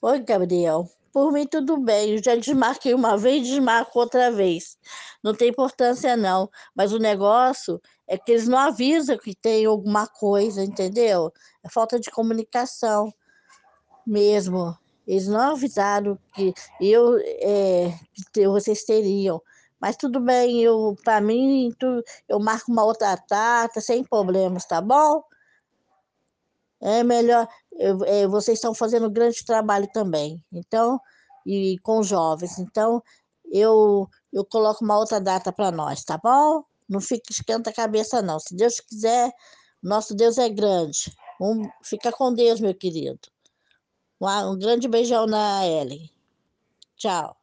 Oi, Gabriel. Por mim, tudo bem. Eu já desmarquei uma vez, desmarco outra vez. Não tem importância, não. Mas o negócio é que eles não avisam que tem alguma coisa, entendeu? É falta de comunicação mesmo. Eles não avisaram que eu, é, que vocês teriam. Mas tudo bem, eu, para mim, tu, eu marco uma outra data, sem problemas, tá bom? É melhor, é, vocês estão fazendo um grande trabalho também, então, e com jovens, então eu, eu coloco uma outra data para nós, tá bom? Não fique esquenta a cabeça, não. Se Deus quiser, nosso Deus é grande. Um, fica com Deus, meu querido. Um, um grande beijão na Ellen. Tchau.